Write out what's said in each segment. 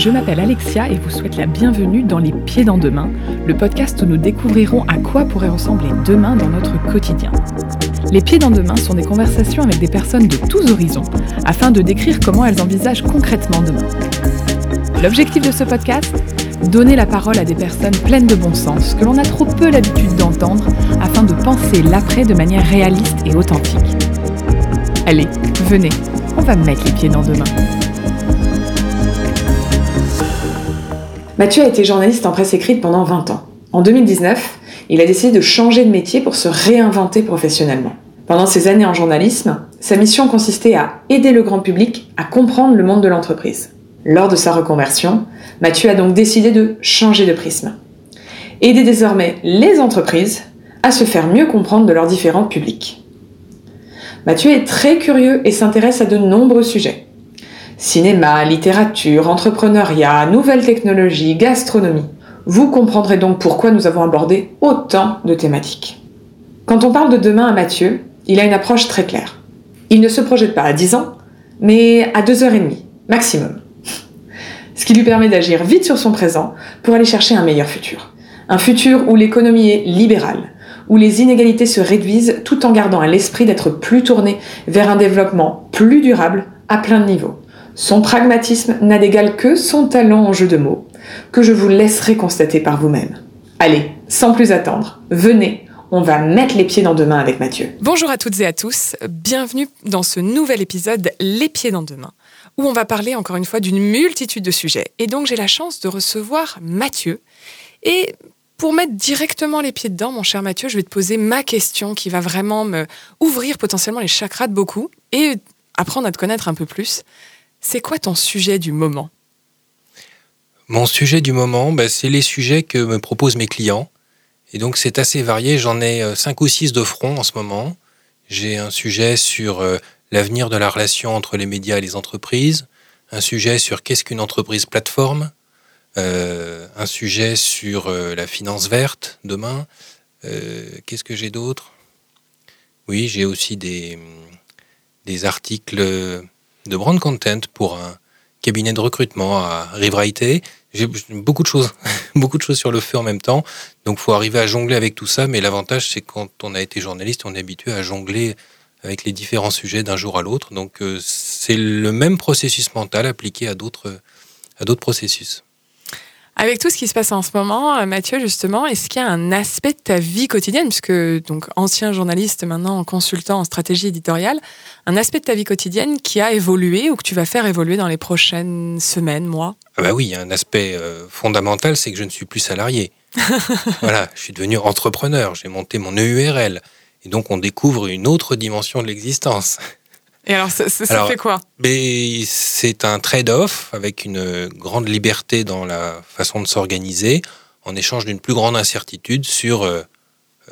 Je m'appelle Alexia et vous souhaite la bienvenue dans Les Pieds dans Demain, le podcast où nous découvrirons à quoi pourrait ressembler demain dans notre quotidien. Les Pieds dans Demain sont des conversations avec des personnes de tous horizons afin de décrire comment elles envisagent concrètement demain. L'objectif de ce podcast? Donner la parole à des personnes pleines de bon sens que l'on a trop peu l'habitude d'entendre afin de penser l'après de manière réaliste et authentique. Allez, venez, on va mettre les pieds dans demain. Mathieu a été journaliste en presse écrite pendant 20 ans. En 2019, il a décidé de changer de métier pour se réinventer professionnellement. Pendant ses années en journalisme, sa mission consistait à aider le grand public à comprendre le monde de l'entreprise. Lors de sa reconversion, Mathieu a donc décidé de changer de prisme. Aider désormais les entreprises à se faire mieux comprendre de leurs différents publics. Mathieu est très curieux et s'intéresse à de nombreux sujets. Cinéma, littérature, entrepreneuriat, nouvelles technologies, gastronomie. Vous comprendrez donc pourquoi nous avons abordé autant de thématiques. Quand on parle de demain à Mathieu, il a une approche très claire. Il ne se projette pas à 10 ans, mais à 2 heures et demie, maximum ce qui lui permet d'agir vite sur son présent pour aller chercher un meilleur futur. Un futur où l'économie est libérale, où les inégalités se réduisent tout en gardant à l'esprit d'être plus tourné vers un développement plus durable à plein de niveaux. Son pragmatisme n'a d'égal que son talent en jeu de mots, que je vous laisserai constater par vous-même. Allez, sans plus attendre, venez, on va mettre les pieds dans demain avec Mathieu. Bonjour à toutes et à tous, bienvenue dans ce nouvel épisode Les pieds dans demain où on va parler encore une fois d'une multitude de sujets. Et donc j'ai la chance de recevoir Mathieu. Et pour mettre directement les pieds dedans, mon cher Mathieu, je vais te poser ma question qui va vraiment me ouvrir potentiellement les chakras de beaucoup et apprendre à te connaître un peu plus. C'est quoi ton sujet du moment? Mon sujet du moment, bah, c'est les sujets que me proposent mes clients. Et donc c'est assez varié, j'en ai euh, cinq ou six de front en ce moment. J'ai un sujet sur euh, l'avenir de la relation entre les médias et les entreprises, un sujet sur qu'est-ce qu'une entreprise plateforme, euh, un sujet sur la finance verte demain. Qu'est-ce que j'ai d'autre? Oui, j'ai aussi des articles de brand content pour un cabinet de recrutement à Rewriter. J'ai beaucoup de choses, beaucoup de choses sur le feu en même temps. Donc, faut arriver à jongler avec tout ça. Mais l'avantage, c'est quand on a été journaliste, on est habitué à jongler avec les différents sujets d'un jour à l'autre. Donc euh, c'est le même processus mental appliqué à d'autres à d'autres processus. Avec tout ce qui se passe en ce moment, euh, Mathieu, justement, est-ce qu'il y a un aspect de ta vie quotidienne, puisque donc ancien journaliste, maintenant consultant en stratégie éditoriale, un aspect de ta vie quotidienne qui a évolué ou que tu vas faire évoluer dans les prochaines semaines, mois? Ah bah oui, un aspect euh, fondamental, c'est que je ne suis plus salarié. voilà, je suis devenu entrepreneur, j'ai monté mon EURL. Et donc on découvre une autre dimension de l'existence. Et alors ça, fait quoi C'est un trade-off avec une grande liberté dans la façon de s'organiser en échange d'une plus grande incertitude sur euh,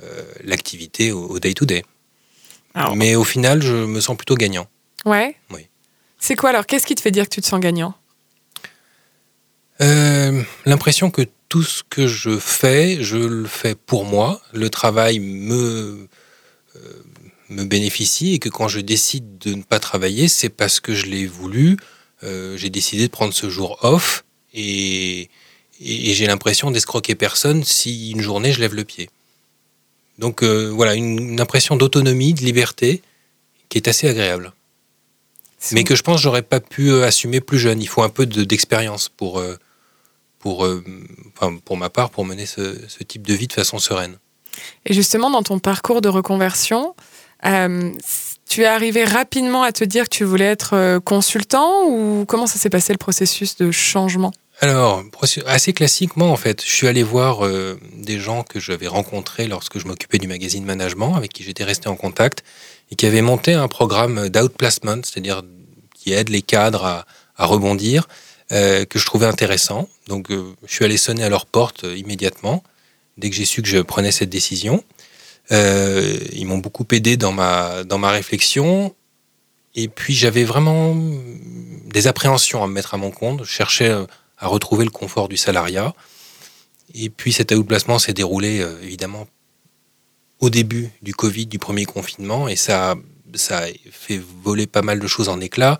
euh, l'activité au day-to-day. Mais au final, je me sens plutôt gagnant. Ouais Oui. C'est quoi alors Qu'est-ce qui te fait dire que tu te sens gagnant? Euh, L'impression que tout ce que je fais, je le fais pour moi. Le travail me me bénéficie et que quand je décide de ne pas travailler, c'est parce que je l'ai voulu. Euh, j'ai décidé de prendre ce jour off et, j'ai l'impression d'escroquer personne si une journée je lève le pied. Donc euh, voilà, une, impression d'autonomie, de liberté qui est assez agréable. Mais que je pense j'aurais pas pu assumer plus jeune. Il faut un peu d'expérience pour, pour, pour ma part, pour mener ce type de vie de façon sereine. Et justement, dans ton parcours de reconversion, euh, tu es arrivé rapidement à te dire que tu voulais être euh, consultant ou comment ça s'est passé le processus de changement? Alors, assez classiquement, en fait, je suis allé voir euh, des gens que j'avais rencontrés lorsque je m'occupais du magazine Management, avec qui j'étais resté en contact, et qui avaient monté un programme d'outplacement, c'est-à-dire qui aide les cadres à, à rebondir, que je trouvais intéressant. Donc, je suis allé sonner à leur porte immédiatement dès que j'ai su que je prenais cette décision. Euh, ils m'ont beaucoup aidé dans ma, dans ma réflexion. Et puis j'avais vraiment des appréhensions à me mettre à mon compte. Je cherchais euh, à retrouver le confort du salariat. Et puis cet outplacement s'est déroulé euh, évidemment au début du Covid, du premier confinement, et ça, ça a fait voler pas mal de choses en éclats.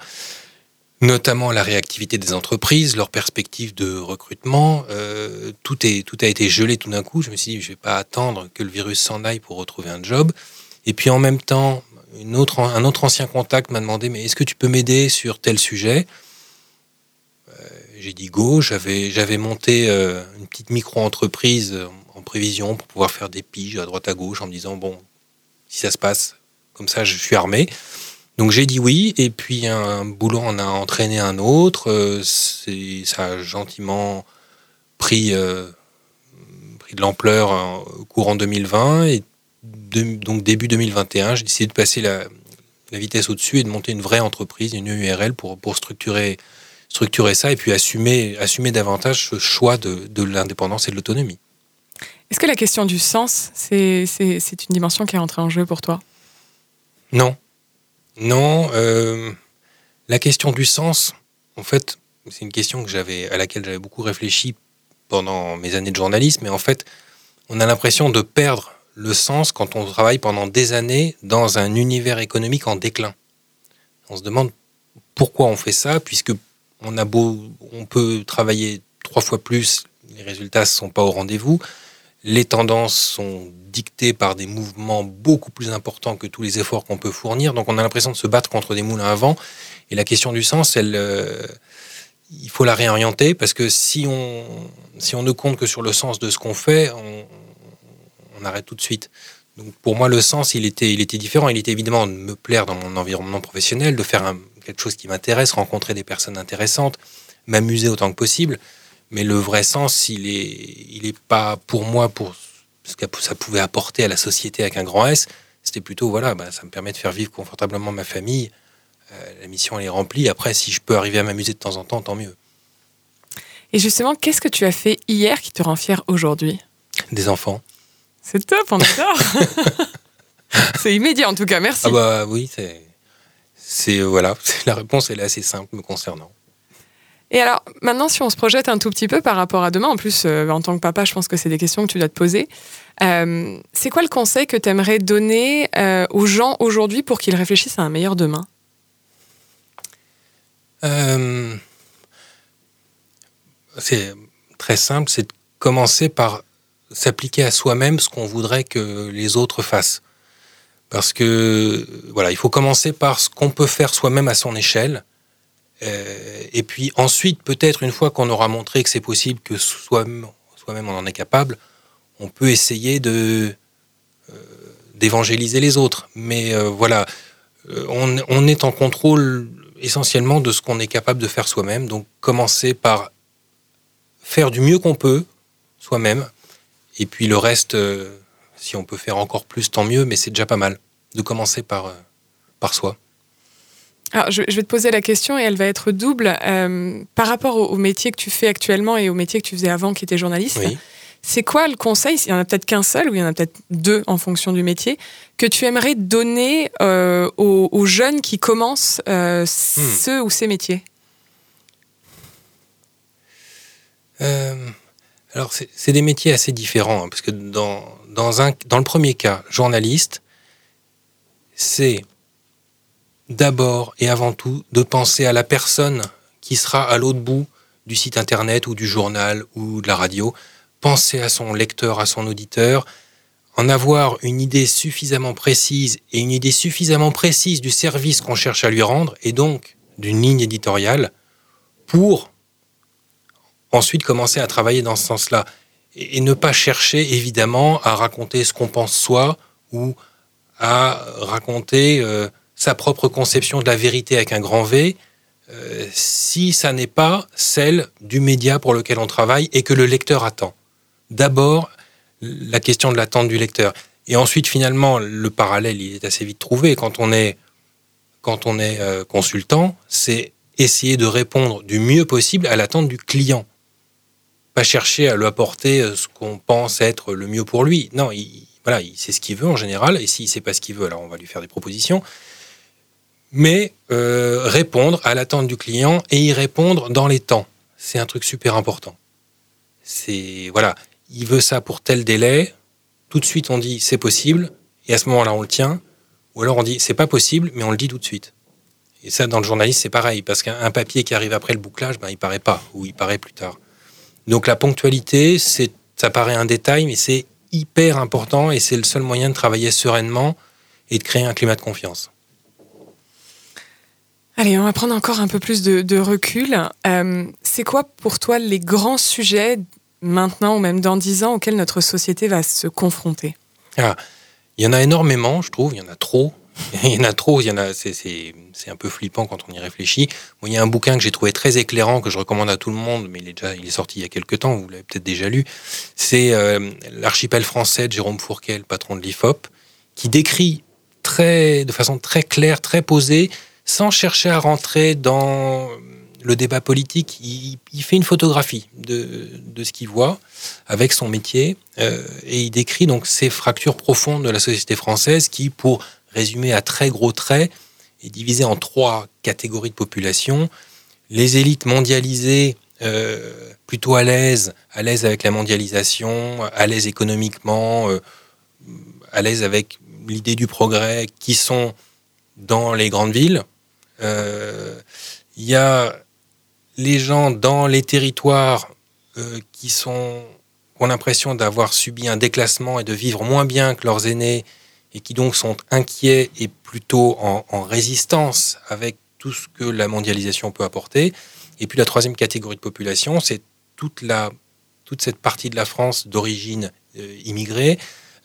Notamment la réactivité des entreprises, leurs perspectives de recrutement. Euh, tout, a été gelé tout d'un coup. Je me suis dit, je ne vais pas attendre que le virus s'en aille pour retrouver un job. Et puis en même temps, un autre ancien contact m'a demandé, mais est-ce que tu peux m'aider sur tel sujet? Euh, J'ai dit go. J'avais, j'avais monté euh, une petite micro-entreprise en prévision pour pouvoir faire des piges à droite à gauche en me disant, bon, si ça se passe comme ça, je suis armé. Donc j'ai dit oui, et puis un boulot en a entraîné un autre. Euh, ça a gentiment pris, euh, pris de l'ampleur au courant 2020, et donc début 2021, j'ai décidé de passer la, vitesse au-dessus et de monter une vraie entreprise, une URL pour, pour structurer, structurer ça et puis assumer, assumer davantage ce choix de, de l'indépendance et de l'autonomie. Est-ce que la question du sens, c'est une dimension qui est entrée en jeu pour toi? Non, non, euh, la question du sens, en fait, c'est une question que j'avais, à laquelle j'avais beaucoup réfléchi pendant mes années de journalisme, mais en fait, on a l'impression de perdre le sens quand on travaille pendant des années dans un univers économique en déclin. On se demande pourquoi on fait ça, puisque on a beau, on peut travailler trois fois plus, les résultats ne sont pas au rendez-vous les tendances sont dictées par des mouvements beaucoup plus importants que tous les efforts qu'on peut fournir. Donc on a l'impression de se battre contre des moulins à vent. Et la question du sens, elle, euh, il faut la réorienter parce que si on, si on ne compte que sur le sens de ce qu'on fait, on, arrête tout de suite. Donc pour moi, le sens, il était, il était différent. Il était évidemment de me plaire dans mon environnement professionnel, de faire quelque chose qui m'intéresse, rencontrer des personnes intéressantes, m'amuser autant que possible. Mais le vrai sens, il est, il est pas pour moi, pour ce que ça pouvait apporter à la société avec un grand S. C'était plutôt, voilà, bah, ça me permet de faire vivre confortablement ma famille. Euh, la mission, elle est remplie. Après, si je peux arriver à m'amuser de temps en temps, tant mieux. Et justement, qu'est-ce que tu as fait hier qui te rend fier aujourd'hui? Des enfants. C'est top, on adore. c'est immédiat en tout cas, merci. Ah bah oui, c'est, c'est voilà, la réponse elle est assez simple me concernant. Et alors, maintenant, si on se projette un tout petit peu par rapport à demain, en plus, euh, en tant que papa, je pense que c'est des questions que tu dois te poser. Euh, c'est quoi le conseil que tu aimerais donner euh, aux gens aujourd'hui pour qu'ils réfléchissent à un meilleur demain? C'est très simple, c'est de commencer par s'appliquer à soi-même ce qu'on voudrait que les autres fassent. Parce que, voilà, il faut commencer par ce qu'on peut faire soi-même à son échelle euh, et puis ensuite, peut-être une fois qu'on aura montré que c'est possible, que soi-même on en est capable, on peut essayer de euh, d'évangéliser les autres. Mais euh, voilà, on, on, est en contrôle essentiellement de ce qu'on est capable de faire soi-même. Donc commencer par faire du mieux qu'on peut soi-même. Et puis le reste, si on peut faire encore plus, tant mieux, mais c'est déjà pas mal de commencer par, par soi. Alors, je, vais te poser la question et elle va être double. Euh, par rapport au, métier que tu fais actuellement et au métier que tu faisais avant, qui était journaliste, c'est quoi le conseil Il y en a peut-être qu'un seul ou il y en a peut-être deux en fonction du métier que tu aimerais donner euh, aux, jeunes qui commencent euh, hmm. ce ou ces métiers? Alors, c'est des métiers assez différents hein, parce que dans, dans, un, dans le premier cas, journaliste, c'est d'abord et avant tout de penser à la personne qui sera à l'autre bout du site internet ou du journal ou de la radio. Penser à son lecteur, à son auditeur, en avoir une idée suffisamment précise et une idée suffisamment précise du service qu'on cherche à lui rendre et donc d'une ligne éditoriale pour ensuite commencer à travailler dans ce sens-là et ne pas chercher évidemment à raconter ce qu'on pense soi ou à raconter euh, sa propre conception de la vérité avec un grand V, euh, si ça n'est pas celle du média pour lequel on travaille et que le lecteur attend. D'abord, la question de l'attente du lecteur. Et ensuite, finalement, le parallèle, il est assez vite trouvé. Quand on est, quand on est euh, consultant, c'est essayer de répondre du mieux possible à l'attente du client. Pas chercher à lui apporter euh, ce qu'on pense être le mieux pour lui. Non, il, voilà, il sait ce qu'il veut en général. Et s'il ne sait pas ce qu'il veut, alors on va lui faire des propositions mais euh, répondre à l'attente du client et y répondre dans les temps. C'est un truc super important. C'est voilà, il veut ça pour tel délai. Tout de suite, on dit c'est possible, et à ce moment-là, on le tient. Ou alors on dit c'est pas possible, mais on le dit tout de suite. Et ça, dans le journalisme, c'est pareil, parce qu'un papier qui arrive après le bouclage, ben, il paraît pas, ou il paraît plus tard. Donc la ponctualité, c'est, ça paraît un détail, mais c'est hyper important et c'est le seul moyen de travailler sereinement et de créer un climat de confiance. Allez, on va prendre encore un peu plus de, recul. Euh, c'est quoi pour toi les grands sujets maintenant ou même dans dix ans auxquels notre société va se confronter? Ah, Il y en a énormément, je trouve, il y en a trop. il y en a trop, il y en a, c'est, un peu flippant quand on y réfléchit. il y a un bouquin que j'ai trouvé très éclairant, que je recommande à tout le monde, mais il est, déjà, il est sorti il y a quelques temps, vous l'avez peut-être déjà lu. C'est euh, L'archipel français de Jérôme Fourquet, le patron de l'IFOP, qui décrit très, de façon très claire, très posée, sans chercher à rentrer dans le débat politique, il, fait une photographie de, ce qu'il voit avec son métier euh, et il décrit donc ces fractures profondes de la société française qui, pour résumer à très gros traits, est divisée en trois catégories de population. Les élites mondialisées, euh, plutôt à l'aise, à l'aise avec la mondialisation, à l'aise économiquement, euh, à l'aise avec l'idée du progrès, qui sont dans les grandes villes. Il y a les gens dans les territoires euh, qui sont ont l'impression d'avoir subi un déclassement et de vivre moins bien que leurs aînés et qui donc sont inquiets et plutôt en, résistance avec tout ce que la mondialisation peut apporter. Et puis la troisième catégorie de population, c'est toute, toute cette partie de la France d'origine euh, immigrée,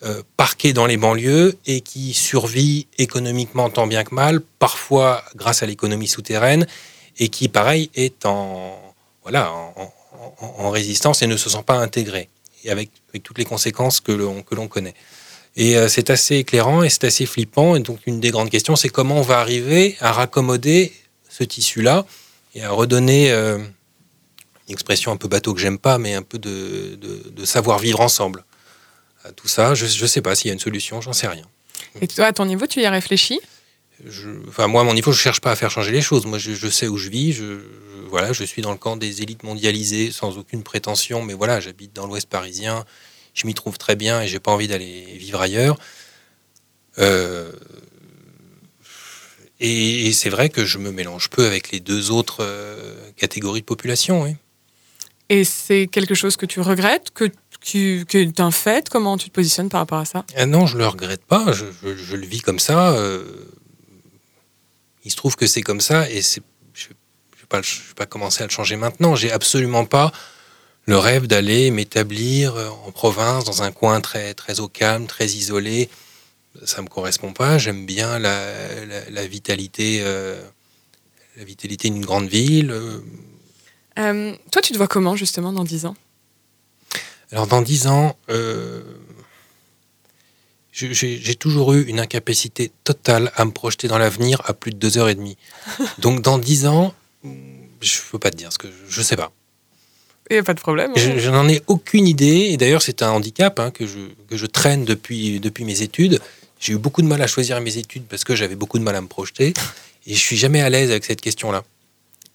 euh, parquée dans les banlieues et qui survit économiquement tant bien que mal, parfois grâce à l'économie souterraine, et qui, pareil, est en, voilà, en, résistance et ne se sent pas intégré, et avec, toutes les conséquences que l'on connaît. Et euh, c'est assez éclairant et c'est assez flippant. Et donc, une des grandes questions, c'est comment on va arriver à raccommoder ce tissu-là et à redonner euh, une expression un peu bateau que j'aime pas, mais un peu de, de, savoir-vivre ensemble. À tout ça, je ne sais pas s'il y a une solution, j'en sais rien. Et toi, à ton niveau, tu y as réfléchi? Enfin, moi, à mon niveau, je cherche pas à faire changer les choses. Moi, je, sais où je vis. Je, voilà, je suis dans le camp des élites mondialisées, sans aucune prétention. Mais voilà, j'habite dans l'Ouest parisien. Je m'y trouve très bien et j'ai pas envie d'aller vivre ailleurs. Euh, et, c'est vrai que je me mélange peu avec les deux autres euh, catégories de population. Oui. Et c'est quelque chose que tu regrettes, que tu que es un fait Comment tu te positionnes par rapport à ça? Ah Non, je le regrette pas. Je, je, le vis comme ça. Euh, il se trouve que c'est comme ça et je ne vais, pas, pas commencer à le changer maintenant. J'ai absolument pas le rêve d'aller m'établir en province, dans un coin très, très au calme, très isolé. Ça ne me correspond pas. J'aime bien la, la, vitalité, euh, la vitalité d'une grande ville. Euh, toi, tu te vois comment, justement, dans 10 ans? Alors, dans 10 ans, euh, j'ai toujours eu une incapacité totale à me projeter dans l'avenir à plus de deux heures et demie. Donc dans dix ans, je ne peux pas te dire ce que je ne sais pas. Il n'y a pas de problème. Hein. Je, n'en ai aucune idée. Et d'ailleurs, c'est un handicap hein, que, je, que je traîne depuis, depuis mes études. J'ai eu beaucoup de mal à choisir mes études parce que j'avais beaucoup de mal à me projeter. Et je suis jamais à l'aise avec cette question-là.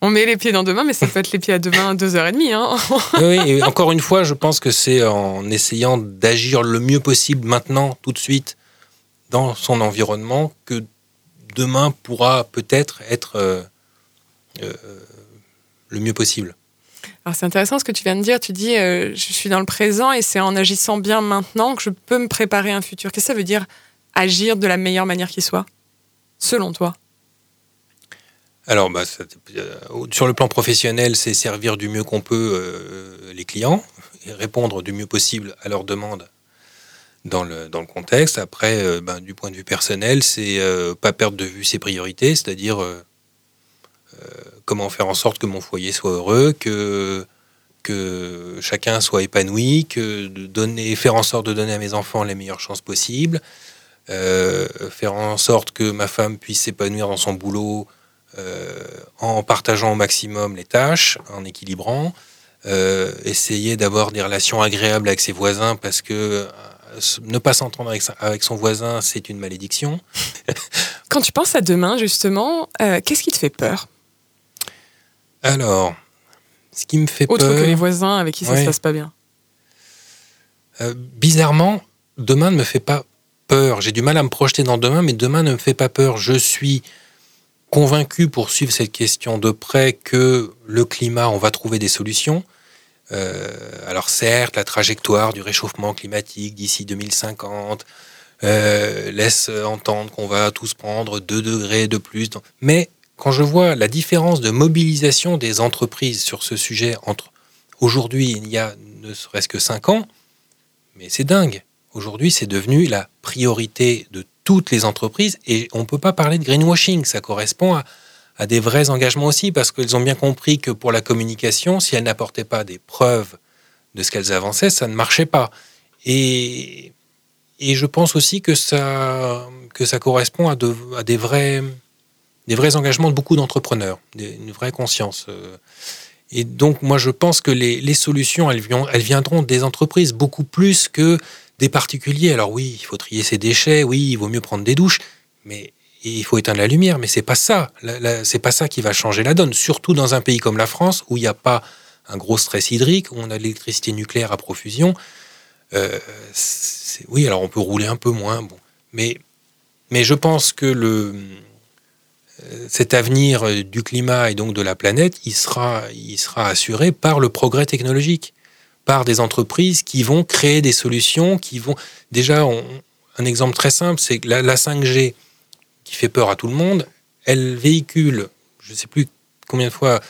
On met les pieds dans demain, mais ça peut être les pieds à demain à deux heures et demie. Hein. oui, et encore une fois, je pense que c'est en essayant d'agir le mieux possible maintenant, tout de suite, dans son environnement, que demain pourra peut-être être, euh, euh, le mieux possible. Alors c'est intéressant ce que tu viens de dire. Tu dis, euh, je suis dans le présent et c'est en agissant bien maintenant que je peux me préparer un futur. Qu'est-ce que ça veut dire agir de la meilleure manière qui soit, selon toi? Alors, bah, euh, sur le plan professionnel, c'est servir du mieux qu'on peut euh, les clients et répondre du mieux possible à leurs demandes dans le, contexte. Après, euh, ben, du point de vue personnel, c'est pas perdre de vue ses priorités, c'est-à-dire comment faire en sorte que mon foyer soit heureux, que, chacun soit épanoui, que faire en sorte de donner à mes enfants les meilleures chances possibles, faire en sorte que ma femme puisse s'épanouir dans son boulot euh, en partageant au maximum les tâches, en équilibrant, euh, essayer d'avoir des relations agréables avec ses voisins parce que euh, ne pas s'entendre avec, son voisin, c'est une malédiction. Quand tu penses à demain, justement, qu'est-ce qui te fait peur? Alors, ce qui me fait peur... Autre que les voisins avec qui ça se passe pas bien. bizarrement, demain ne me fait pas peur. J'ai du mal à me projeter dans demain, mais demain ne me fait pas peur. Je suis convaincu pour suivre cette question de près que le climat, on va trouver des solutions. Euh, alors certes, la trajectoire du réchauffement climatique d'ici 2050 euh, laisse entendre qu'on va tous prendre 2 degrés de plus. Mais quand je vois la différence de mobilisation des entreprises sur ce sujet entre aujourd'hui, il y a ne serait-ce que 5 ans, mais c'est dingue. Aujourd'hui, c'est devenu la priorité de toutes les entreprises et on ne peut pas parler de greenwashing. Ça correspond à, des vrais engagements aussi parce qu'elles ont bien compris que pour la communication, si elles n'apportaient pas des preuves de ce qu'elles avançaient, ça ne marchait pas. Et, je pense aussi que ça, correspond à, de, à des, vrais, engagements de beaucoup d'entrepreneurs, une vraie conscience. Euh. Et donc, moi, je pense que les, solutions, elles viendront des entreprises beaucoup plus que des particuliers. Alors oui, il faut trier ses déchets, oui, il vaut mieux prendre des douches, mais il faut éteindre la lumière. Mais c'est pas ça. C'est pas ça qui va changer la donne. Surtout dans un pays comme la France où il n'y a pas un gros stress hydrique, où on a de l'électricité nucléaire à profusion. Euh, oui, alors on peut rouler un peu moins, bon, mais mais je pense que le euh, cet avenir du climat et donc de la planète, il sera, il sera assuré par le progrès technologique par des entreprises qui vont créer des solutions, qui vont... Déjà, un exemple très simple, c'est la, 5G, qui fait peur à tout le monde, elle véhicule, je ne sais plus combien de fois,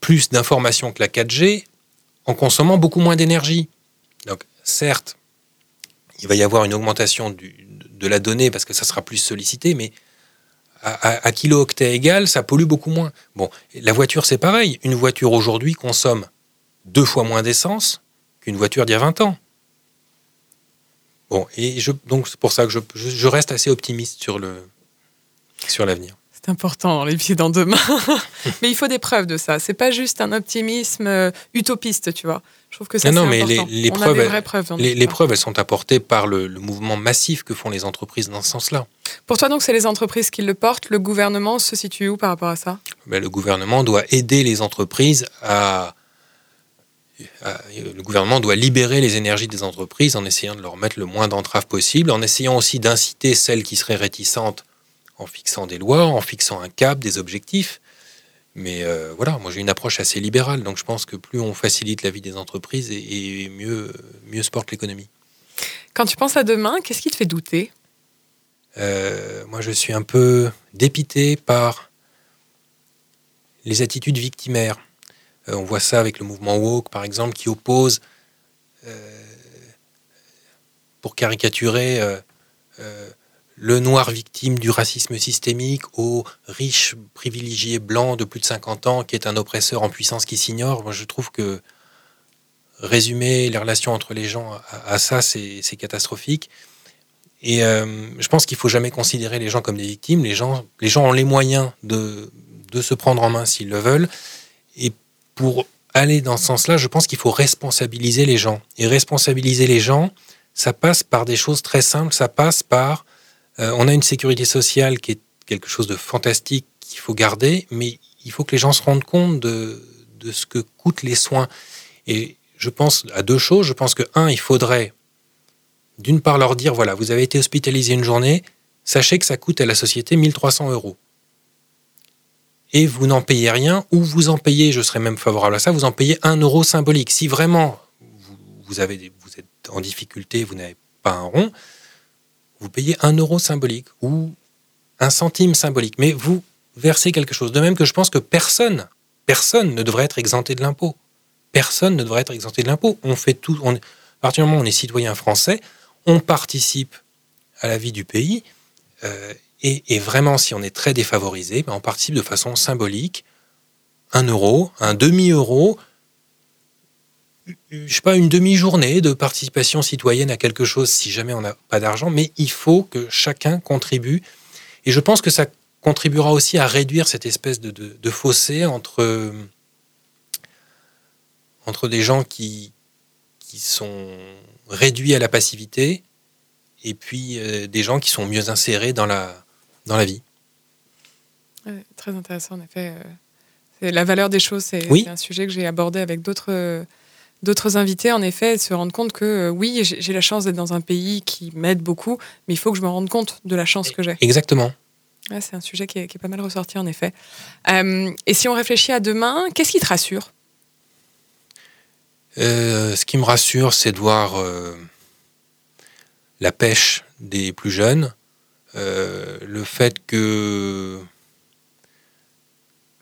plus d'informations que la 4G en consommant beaucoup moins d'énergie. Donc, certes, il va y avoir une augmentation du, de la donnée parce que ça sera plus sollicité, mais à, à, kilo-octet égal, ça pollue beaucoup moins. Bon, la voiture, c'est pareil. Une voiture aujourd'hui consomme deux fois moins d'essence qu'une voiture d'il y a 20 ans. Bon, et je, donc c'est pour ça que je, je, reste assez optimiste sur le sur l'avenir. C'est important, les pieds dans deux mains. Mais il faut des preuves de ça. C'est pas juste un optimisme euh, utopiste, tu vois. Je trouve que ça, non, non, mais les, les preuves, les, les preuves, elles sont apportées par le, le, mouvement massif que font les entreprises dans ce sens-là. Pour toi, donc, c'est les entreprises qui le portent. Le gouvernement se situe où par rapport à ça? Ben, Le gouvernement doit aider les entreprises à le gouvernement doit libérer les énergies des entreprises en essayant de leur mettre le moins d'entraves possible, en essayant aussi d'inciter celles qui seraient réticentes en fixant des lois, en fixant un cap, des objectifs. Mais euh, voilà, moi j'ai une approche assez libérale, donc je pense que plus on facilite la vie des entreprises et, mieux, mieux se porte l'économie. Quand tu penses à demain, qu'est-ce qui te fait douter? Euh, Moi je suis un peu dépité par les attitudes victimaires. Euh, on voit ça avec le mouvement woke, par exemple, qui oppose, euh, pour caricaturer, euh, le noir victime du racisme systémique au riche privilégié blanc de plus de 50 ans qui est un oppresseur en puissance qui s'ignore. Moi, je trouve que résumer les relations entre les gens à, ça, c'est catastrophique. Et je pense qu'il faut jamais considérer les gens comme des victimes. Les gens, les gens ont les moyens de, de se prendre en main s'ils le veulent. Et pour aller dans ce sens-là, je pense qu'il faut responsabiliser les gens. Et responsabiliser les gens, ça passe par des choses très simples. Ça passe par, euh, on a une sécurité sociale qui est quelque chose de fantastique qu'il faut garder, mais il faut que les gens se rendent compte de, de ce que coûtent les soins. Et je pense à deux choses. Je pense que, un, il faudrait d'une part leur dire, voilà, vous avez été hospitalisé une journée, sachez que ça coûte à la société 1300 euros et vous n'en payez rien, ou vous en payez, je serais même favorable à ça, vous en payez un euro symbolique. Si vraiment vous, avez, vous êtes en difficulté, vous n'avez pas un rond, vous payez un euro symbolique ou un centime symbolique, mais vous versez quelque chose. De même que je pense que personne, personne ne devrait être exempté de l'impôt. Personne ne devrait être exempté de l'impôt. On fait tout. On, à partir du moment où on est citoyen français, on participe à la vie du pays. Euh, et, vraiment, si on est très défavorisé, ben, on participe de façon symbolique. Un euro, un demi-euro, je sais pas, une demi-journée de participation citoyenne à quelque chose si jamais on n'a pas d'argent, mais il faut que chacun contribue. Et je pense que ça contribuera aussi à réduire cette espèce de, fossé entre, entre des gens qui, qui sont réduits à la passivité et puis euh, des gens qui sont mieux insérés dans la, dans la vie. très intéressant, en effet. Euh, la valeur des choses, c'est un sujet que j'ai abordé avec d'autres d'autres invités, en effet, se rendre compte que euh, oui, j'ai la chance d'être dans un pays qui m'aide beaucoup, mais il faut que je me rende compte de la chance que j'ai. Exactement. c'est un sujet qui est, pas mal ressorti en effet. Euh, et si on réfléchit à demain, qu'est-ce qui te rassure? Euh, Ce qui me rassure, c'est de voir la pêche des plus jeunes, le fait que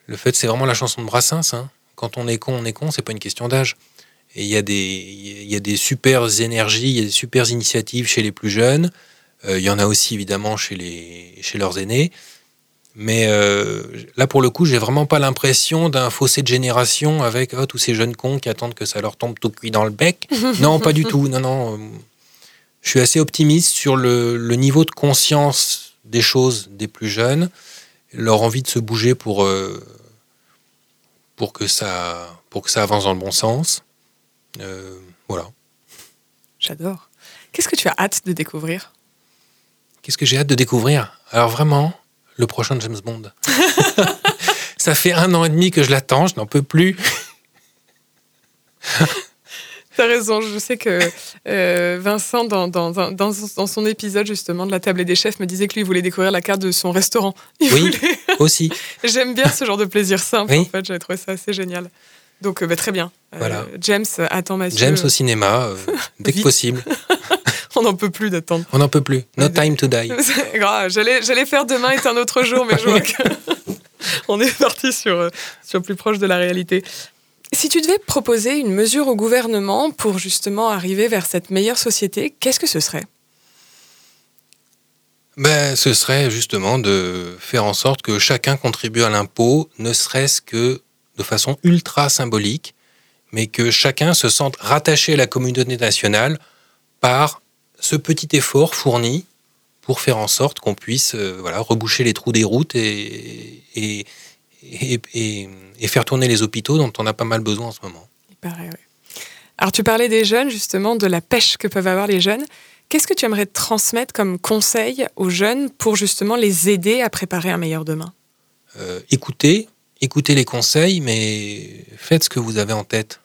le fait, c'est vraiment la chanson de Brassens. Hein. Quand on est con, on est con, c'est pas une question d'âge. Et il y, a des, y a des super énergies, il y a des super initiatives chez les plus jeunes. Euh, il y en a aussi évidemment chez, les, chez leurs aînés. Mais euh, là, pour le coup, j'ai vraiment pas l'impression d'un fossé de génération avec oh, tous ces jeunes cons qui attendent que ça leur tombe tout cuit dans le bec. non, pas du tout. Non, non. Je suis assez optimiste sur le, le, niveau de conscience des choses des plus jeunes, leur envie de se bouger pour, euh, pour, que, ça, pour que ça avance dans le bon sens. Euh, voilà. J'adore. Qu'est-ce que tu as hâte de découvrir? Qu'est-ce que j'ai hâte de découvrir? Alors vraiment, le prochain James Bond. Ça fait un an et demi que je l'attends, je n'en peux plus. T'as raison, je sais que euh, Vincent, dans, dans, dans, son épisode justement de la table des chefs, me disait que lui voulait découvrir la carte de son restaurant. oui, aussi. J'aime bien ce genre de plaisir simple, en fait, j'avais trouvé ça assez génial. Donc, euh, bah, très bien. Euh, voilà. James attend Mathieu. James au cinéma, dès que possible. On n'en peut plus d'attendre. On n'en peut plus. No time to die. J'allais, j'allais faire demain est un autre jour, mais je vois qu'on est parti sur, euh, sur plus proche de la réalité. Si tu devais proposer une mesure au gouvernement pour justement arriver vers cette meilleure société, qu'est-ce que ce serait? Ben, Ce serait justement de faire en sorte que chacun contribue à l'impôt, ne serait-ce que de façon ultra symbolique, mais que chacun se sente rattaché à la communauté nationale par ce petit effort fourni pour faire en sorte qu'on puisse euh, voilà, reboucher les trous des routes et, faire tourner les hôpitaux dont on a pas mal besoin en ce moment. Il paraît, oui. Alors tu parlais des jeunes, justement, de la pêche que peuvent avoir les jeunes. Qu'est-ce que tu aimerais transmettre comme conseil aux jeunes pour justement les aider à préparer un meilleur demain? Euh, Écoutez, écoutez les conseils, mais faites ce que vous avez en tête.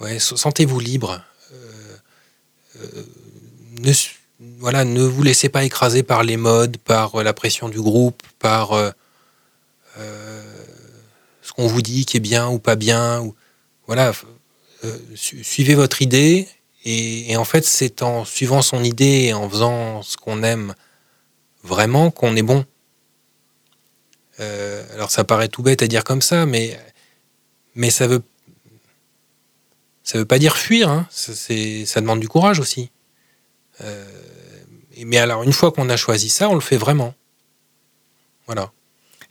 Ouais, sentez-vous libre. Euh, ne, voilà, ne vous laissez pas écraser par les modes, par euh, la pression du groupe, par euh, qu'on vous dit qui est bien ou pas bien. Ou, voilà, suivez votre idée et, en fait, c'est en suivant son idée et en faisant ce qu'on aime vraiment qu'on est bon. alors ça paraît tout bête à dire comme ça, mais, mais ça veut ça veut pas dire fuir, hein. ça, ça demande du courage aussi. Euh, mais alors, une fois qu'on a choisi ça, on le fait vraiment. Voilà.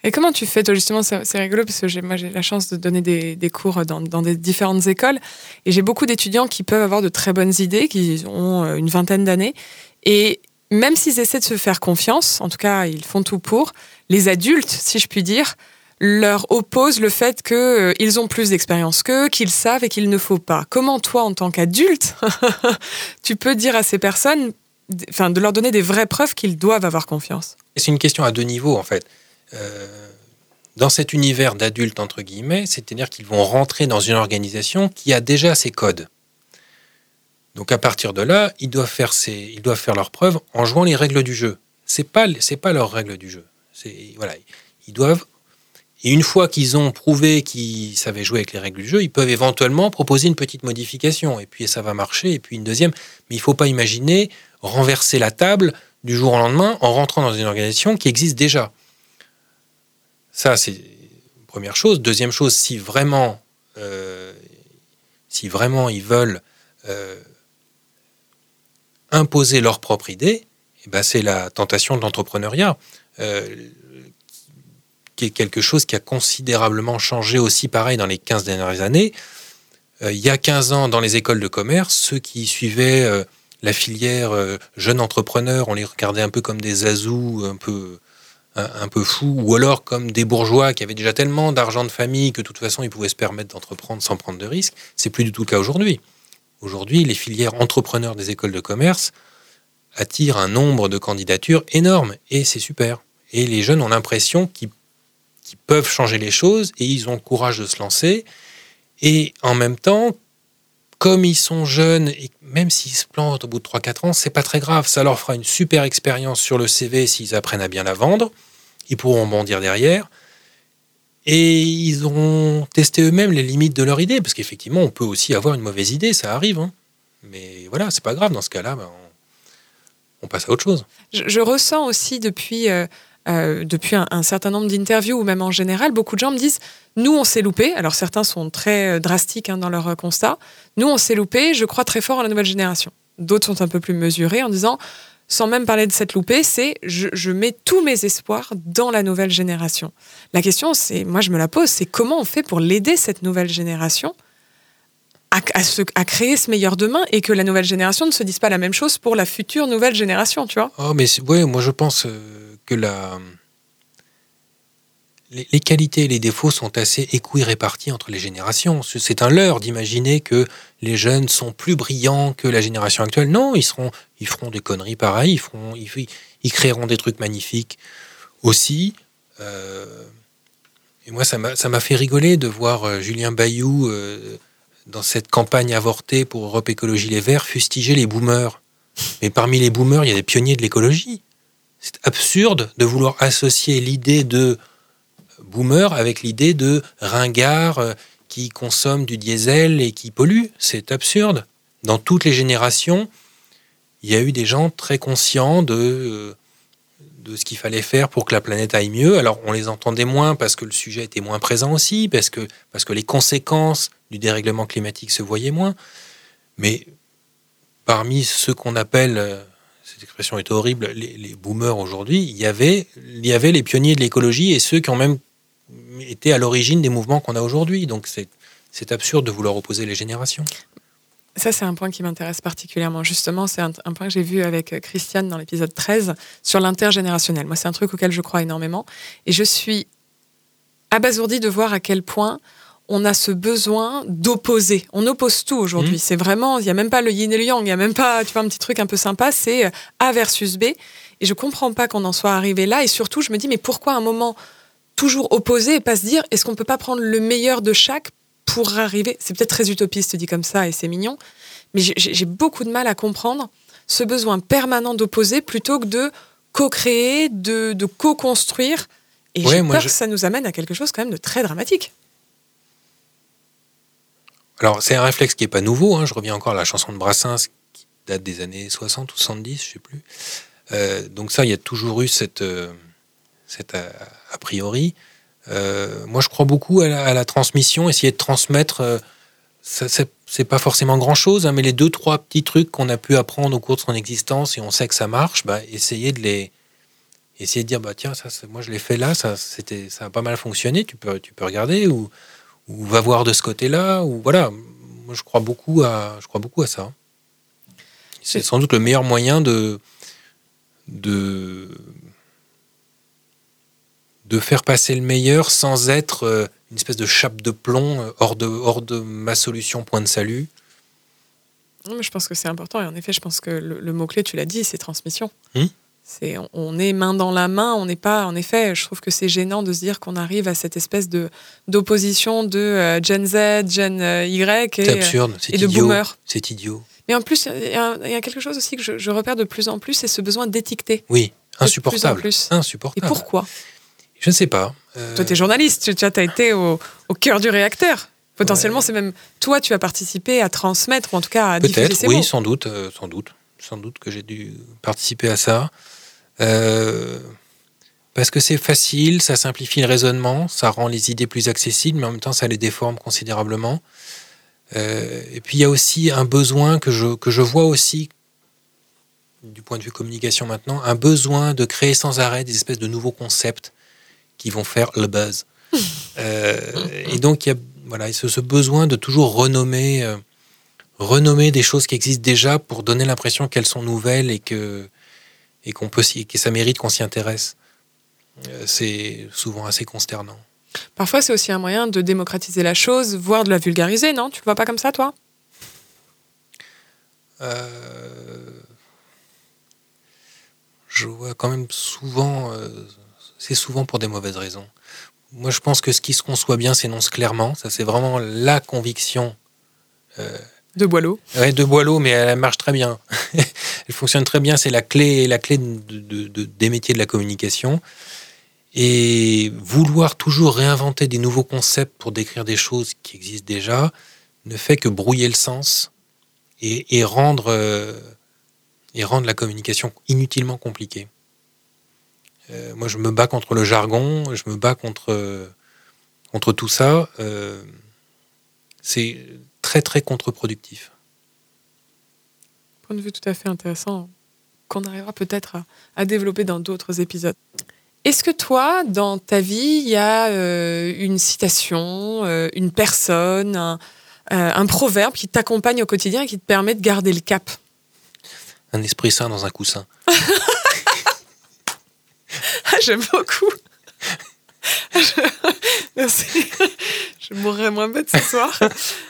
Et comment tu fais, toi, justement, c'est rigolo, parce que moi, j'ai la chance de donner des, cours dans, des différentes écoles, et j'ai beaucoup d'étudiants qui peuvent avoir de très bonnes idées, qui ont euh, une vingtaine d'années, et même s'ils essaient de se faire confiance, en tout cas, ils font tout pour, les adultes, si je puis dire, leur oppose le fait qu'ils euh, ont plus d'expérience qu'eux, qu'ils savent et qu'il ne faut pas. Comment toi, en tant qu'adulte, tu peux dire à ces personnes, enfin, de leur donner des vraies preuves qu'ils doivent avoir confiance? C'est une question à deux niveaux, en fait. Euh, dans cet univers d'adultes, entre guillemets, c'est-à-dire qu'ils vont rentrer dans une organisation qui a déjà ses codes. Donc à partir de là, ils doivent faire, ils doivent faire leurs preuves en jouant les règles du jeu. C'est pas, c'est pas leurs règles du jeu. Voilà, ils doivent et une fois qu'ils ont prouvé qu'ils savaient jouer avec les règles du jeu, ils peuvent éventuellement proposer une petite modification. Et puis ça va marcher, et puis une deuxième. Mais il ne faut pas imaginer renverser la table du jour au lendemain en rentrant dans une organisation qui existe déjà. Ça, c'est première chose. Deuxième chose, si vraiment, euh, ils veulent euh, imposer leur propre idée, eh ben c'est la tentation de l'entrepreneuriat. Euh, qui est quelque chose qui a considérablement changé aussi pareil dans les 15 dernières années. Il y a 15 ans, dans les écoles de commerce, ceux qui suivaient la filière jeunes entrepreneurs, on les regardait un peu comme des azous, un peu, un, peu fous, ou alors comme des bourgeois qui avaient déjà tellement d'argent de famille que de toute façon ils pouvaient se permettre d'entreprendre sans prendre de risques. C'est plus du tout le cas aujourd'hui. Aujourd'hui, les filières entrepreneurs des écoles de commerce attirent un nombre de candidatures énorme et c'est super. Et les jeunes ont l'impression qu'ils qui peuvent changer les choses et ils ont le courage de se lancer. Et en même temps, comme ils sont jeunes, et même s'ils se plantent au bout de 3-4 ans, c'est pas très grave. Ça leur fera une super expérience sur le CV s'ils apprennent à bien la vendre. Ils pourront bondir derrière. Et ils auront testé eux-mêmes les limites de leur idée, parce qu'effectivement, on peut aussi avoir une mauvaise idée, ça arrive. hein. Mais voilà, c'est pas grave, dans ce cas-là, ben, on, passe à autre chose. Je, je ressens aussi depuis, euh, euh, depuis un, certain nombre d'interviews, ou même en général, beaucoup de gens me disent Nous, on s'est loupé. Alors certains sont très euh, drastiques hein, dans leur euh, constat. Nous, on s'est loupé, je crois très fort à la nouvelle génération. D'autres sont un peu plus mesurés en disant sans même parler de cette loupée, c'est je, mets tous mes espoirs dans la nouvelle génération. La question, c'est, moi je me la pose, c'est comment on fait pour l'aider cette nouvelle génération à, créer ce meilleur demain et que la nouvelle génération ne se dise pas la même chose pour la future nouvelle génération, tu vois? Oh, mais ouais, moi je pense les, qualités et les défauts sont assez équirépartis entre les générations. C'est- un leurre d'imaginer que les jeunes sont plus brillants que la génération actuelle. Non, ils, seront, ils feront des conneries pareilles, ils, feront, ils, créeront des trucs magnifiques aussi. Euh, et moi, ça m'a ça m'a fait rigoler de voir euh, Julien Bayou, euh, dans cette campagne avortée pour Europe Écologie Les Verts, fustiger les boomers. Mais parmi les boomers, il y a des pionniers de l'écologie. C'est absurde de vouloir associer l'idée de boomer avec l'idée de ringard euh, qui consomme du diesel et qui pollue. C'est absurde. Dans toutes les générations, il y a eu des gens très conscients de, euh, de ce qu'il fallait faire pour que la planète aille mieux. Alors on les entendait moins parce que le sujet était moins présent aussi, parce que, parce que les conséquences du dérèglement climatique se voyaient moins. Mais parmi ceux qu'on appelle, euh, cette expression est horrible, les, boomers aujourd'hui, il y, avait, y avait les pionniers de l'écologie et ceux qui ont même été à l'origine des mouvements qu'on a aujourd'hui. Donc c'est c'est absurde de vouloir opposer les générations. Ça, c'est un point qui m'intéresse particulièrement. Justement, c'est un, un point que j'ai vu avec euh, Christiane dans l'épisode 13 sur l'intergénérationnel. Moi, c'est un truc auquel je crois énormément. Et je suis abasourdie de voir à quel point on a ce besoin d'opposer. On oppose tout aujourd'hui. Mhm. C'est vraiment, il n'y a même pas le yin et le yang, il n'y a même pas, tu vois, un petit truc un peu sympa, c'est euh, A versus B. Et je comprends pas qu'on en soit arrivé là. Et surtout, je me dis, mais pourquoi à un moment toujours opposé et pas se dire, est-ce qu'on peut pas prendre le meilleur de chaque pour arriver? C'est peut-être très utopiste dit comme ça et c'est mignon, mais j'ai- beaucoup de mal à comprendre ce besoin permanent d'opposer plutôt que de co-créer, de, de co-construire. Et Ouais, j'ai peur je- que ça nous amène à quelque chose quand même de très dramatique. Alors, c'est un réflexe qui n'est pas nouveau. hein. Je reviens encore à la chanson de Brassens qui date des années 60 ou 70, je ne sais plus. Euh, donc ça, il y a toujours eu cette, euh, cette a, priori. Euh, moi, je crois beaucoup à la, transmission, essayer de transmettre. euh, ça, c'est, pas forcément grand-chose, hein, mais les deux, trois petits trucs qu'on a pu apprendre au cours de son existence et on sait que ça marche, bah, essayer de les... Essayer de dire, bah tiens, ça, moi je l'ai fait là, ça, ça a pas mal fonctionné, tu peux, tu peux regarder, ou, ou va voir de ce côté-là, ou voilà. Moi, je crois beaucoup à, je crois beaucoup à ça. C'est sans doute le meilleur moyen de, de, de faire passer le meilleur sans être euh, une espèce de chape de plomb euh, hors de, hors de ma solution point de salut. Je pense que c'est important et en effet, je pense que le, le mot-clé, tu l'as dit, c'est transmission. Hmm. On, est main dans la main, on n'est pas. En effet, je trouve que c'est gênant de se dire qu'on arrive à cette espèce de d'opposition de euh, Gen Z, Gen euh, Y et, C'est absurde, c'est et de idiot. boomers. C'est idiot. Mais en plus, il y, a- il y a quelque chose aussi que je, je repère de plus en plus, c'est ce besoin d'étiqueter. Oui, insupportable. plus. Insupportable. Et pourquoi? Je ne sais pas. Euh, Toi, tu es journaliste, tu as été au, au cœur du réacteur. Potentiellement, Ouais. c'est même toi, tu as participé à transmettre, ou en tout cas à diffuser Peut-être, ces oui, mots. sans doute, euh, sans doute, sans doute que j'ai dû participer à ça. Euh, parce que c'est facile, ça simplifie le raisonnement, ça rend les idées plus accessibles, mais en même temps, ça les déforme considérablement. Euh, et puis, il y a aussi un besoin que je, que je vois aussi, du point de vue communication maintenant, un besoin de créer sans arrêt des espèces de nouveaux concepts qui vont faire le buzz. Euh, et donc, il y a voilà, ce, ce besoin de toujours renommer. euh, renommer des choses qui existent déjà pour donner l'impression qu'elles sont nouvelles et que, et qu'on peut que ça mérite qu'on s'y intéresse. Euh, C'est souvent assez consternant. Parfois, c'est aussi un moyen de démocratiser la chose, voire de la vulgariser, non? Tu le vois pas comme ça, toi? Euh, je vois quand même souvent, euh, c'est souvent pour des mauvaises raisons. Moi, je pense que ce qui se conçoit bien s'énonce clairement. Ça, c'est vraiment la conviction euh, De Boileau. Ouais, de Boileau, mais elle marche très bien. elle fonctionne très bien. C'est la clé, la clé de, des métiers de la communication. Et vouloir toujours réinventer des nouveaux concepts pour décrire des choses qui existent déjà ne fait que brouiller le sens et, rendre, euh, rendre la communication inutilement compliquée. Euh, moi, je me bats contre le jargon, je me bats contre, contre tout ça. Euh, c'est très, très contre-productif. Point de vue tout à fait intéressant qu'on arrivera peut-être à, développer dans d'autres épisodes. Est-ce que toi, dans ta vie, il y a euh, une citation, euh, une personne, un, un proverbe qui t'accompagne au quotidien et qui te permet de garder le cap? Un esprit sain dans un coussin. Ah, j'aime beaucoup. Merci. Je mourrai moins bête ce soir.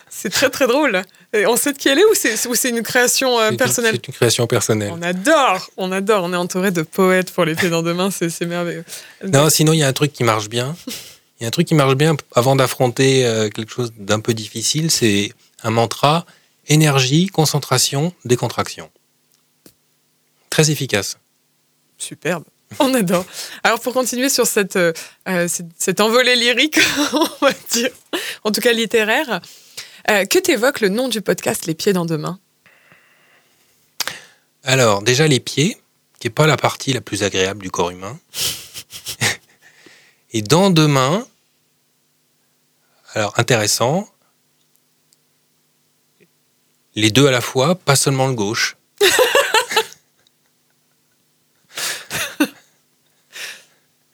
C'est très très drôle. Et on sait de qui elle est ou c'est une création euh, personnelle? C'est une création personnelle. On adore, on adore. On est entouré de poètes pour les pieds dans deux mains, c'est merveilleux. Non, sinon il y a un truc qui marche bien. Il y a un truc qui marche bien avant d'affronter euh, quelque chose d'un peu difficile, c'est un mantra énergie, concentration, décontraction. Très efficace. Superbe. On adore. Alors pour continuer sur cette, euh, cette, envolée lyrique, on va dire, en tout cas littéraire, euh, que t'évoque le nom du podcast Les pieds dans deux mains Alors déjà les pieds, qui n'est pas la partie la plus agréable du corps humain. Et dans deux mains, alors intéressant, les deux à la fois, pas seulement le gauche.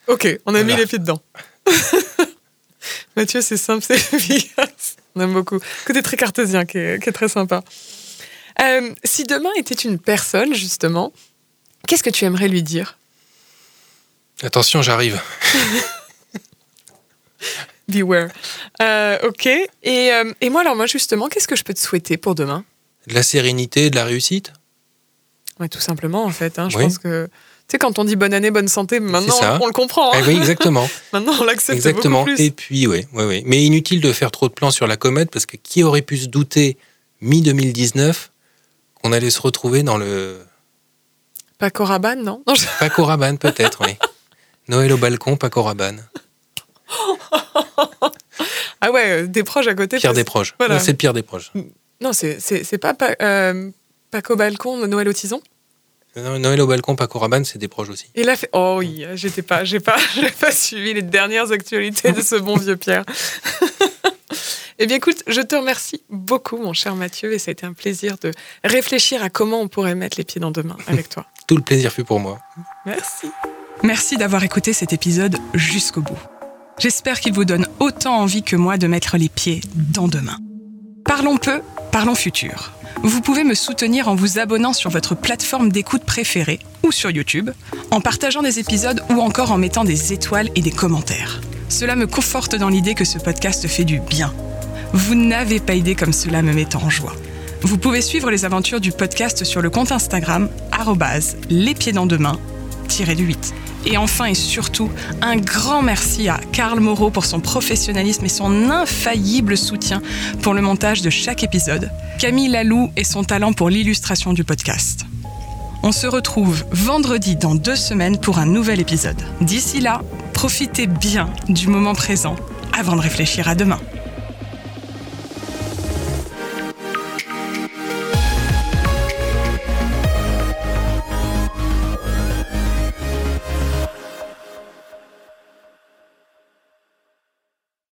Ok, on a mis les pieds dedans. Mathieu, c'est simple, c'est efficace. On aime beaucoup. Côté très cartésien, qui est, très sympa. Euh, si demain était une personne, justement, qu'est-ce que tu aimerais lui dire? Attention, j'arrive. Beware. Euh, ok. Et, euh, et, moi, alors, moi, justement, qu'est-ce que je peux te souhaiter pour demain? De la sérénité, de la réussite? Ouais, tout simplement, en fait. Hein. Je pense que sais, quand on dit bonne année, bonne santé, maintenant on, le comprend. Hein. Eh oui, exactement. maintenant on l'accepte exactement. beaucoup plus. Et puis, oui, oui, oui. Mais inutile de faire trop de plans sur la comète parce que qui aurait pu se douter mi-2019 qu'on allait se retrouver dans le. Paco Rabanne, non, Paco Rabanne, peut-être, oui. Noël au balcon, Paco Rabanne. ah ouais, des proches à côté. Pire des proches. Voilà. C'est le pire des proches. Non, c'est pas euh, Paco Balcon, Noël au tison? Noël au balcon, Paco Rabanne, c'est des proches aussi. Il a fait. Oh oui, j'étais pas, j'ai pas, pas suivi les dernières actualités de ce bon vieux Pierre. eh bien, écoute, je te remercie beaucoup, mon cher Mathieu, et ça a été un plaisir de réfléchir à comment on pourrait mettre les pieds dans deux mains avec toi. Tout le plaisir fut pour moi. Merci. Merci d'avoir écouté cet épisode jusqu'au bout. J'espère qu'il vous donne autant envie que moi de mettre les pieds dans deux mains. Parlons peu, parlons futur. Vous pouvez me soutenir en vous abonnant sur votre plateforme d'écoute préférée ou sur YouTube, en partageant des épisodes ou encore en mettant des étoiles et des commentaires. Cela me conforte dans l'idée que ce podcast fait du bien. Vous n'avez pas idée comme cela me met en joie. Vous pouvez suivre les aventures du podcast sur le compte Instagram les pieds dans deux mains 8. Et enfin et surtout, un grand merci à Karl Moreau pour son professionnalisme et son infaillible soutien pour le montage de chaque épisode, Camille Lalou et son talent pour l'illustration du podcast. On se retrouve vendredi dans deux semaines pour un nouvel épisode. D'ici là, profitez bien du moment présent avant de réfléchir à demain.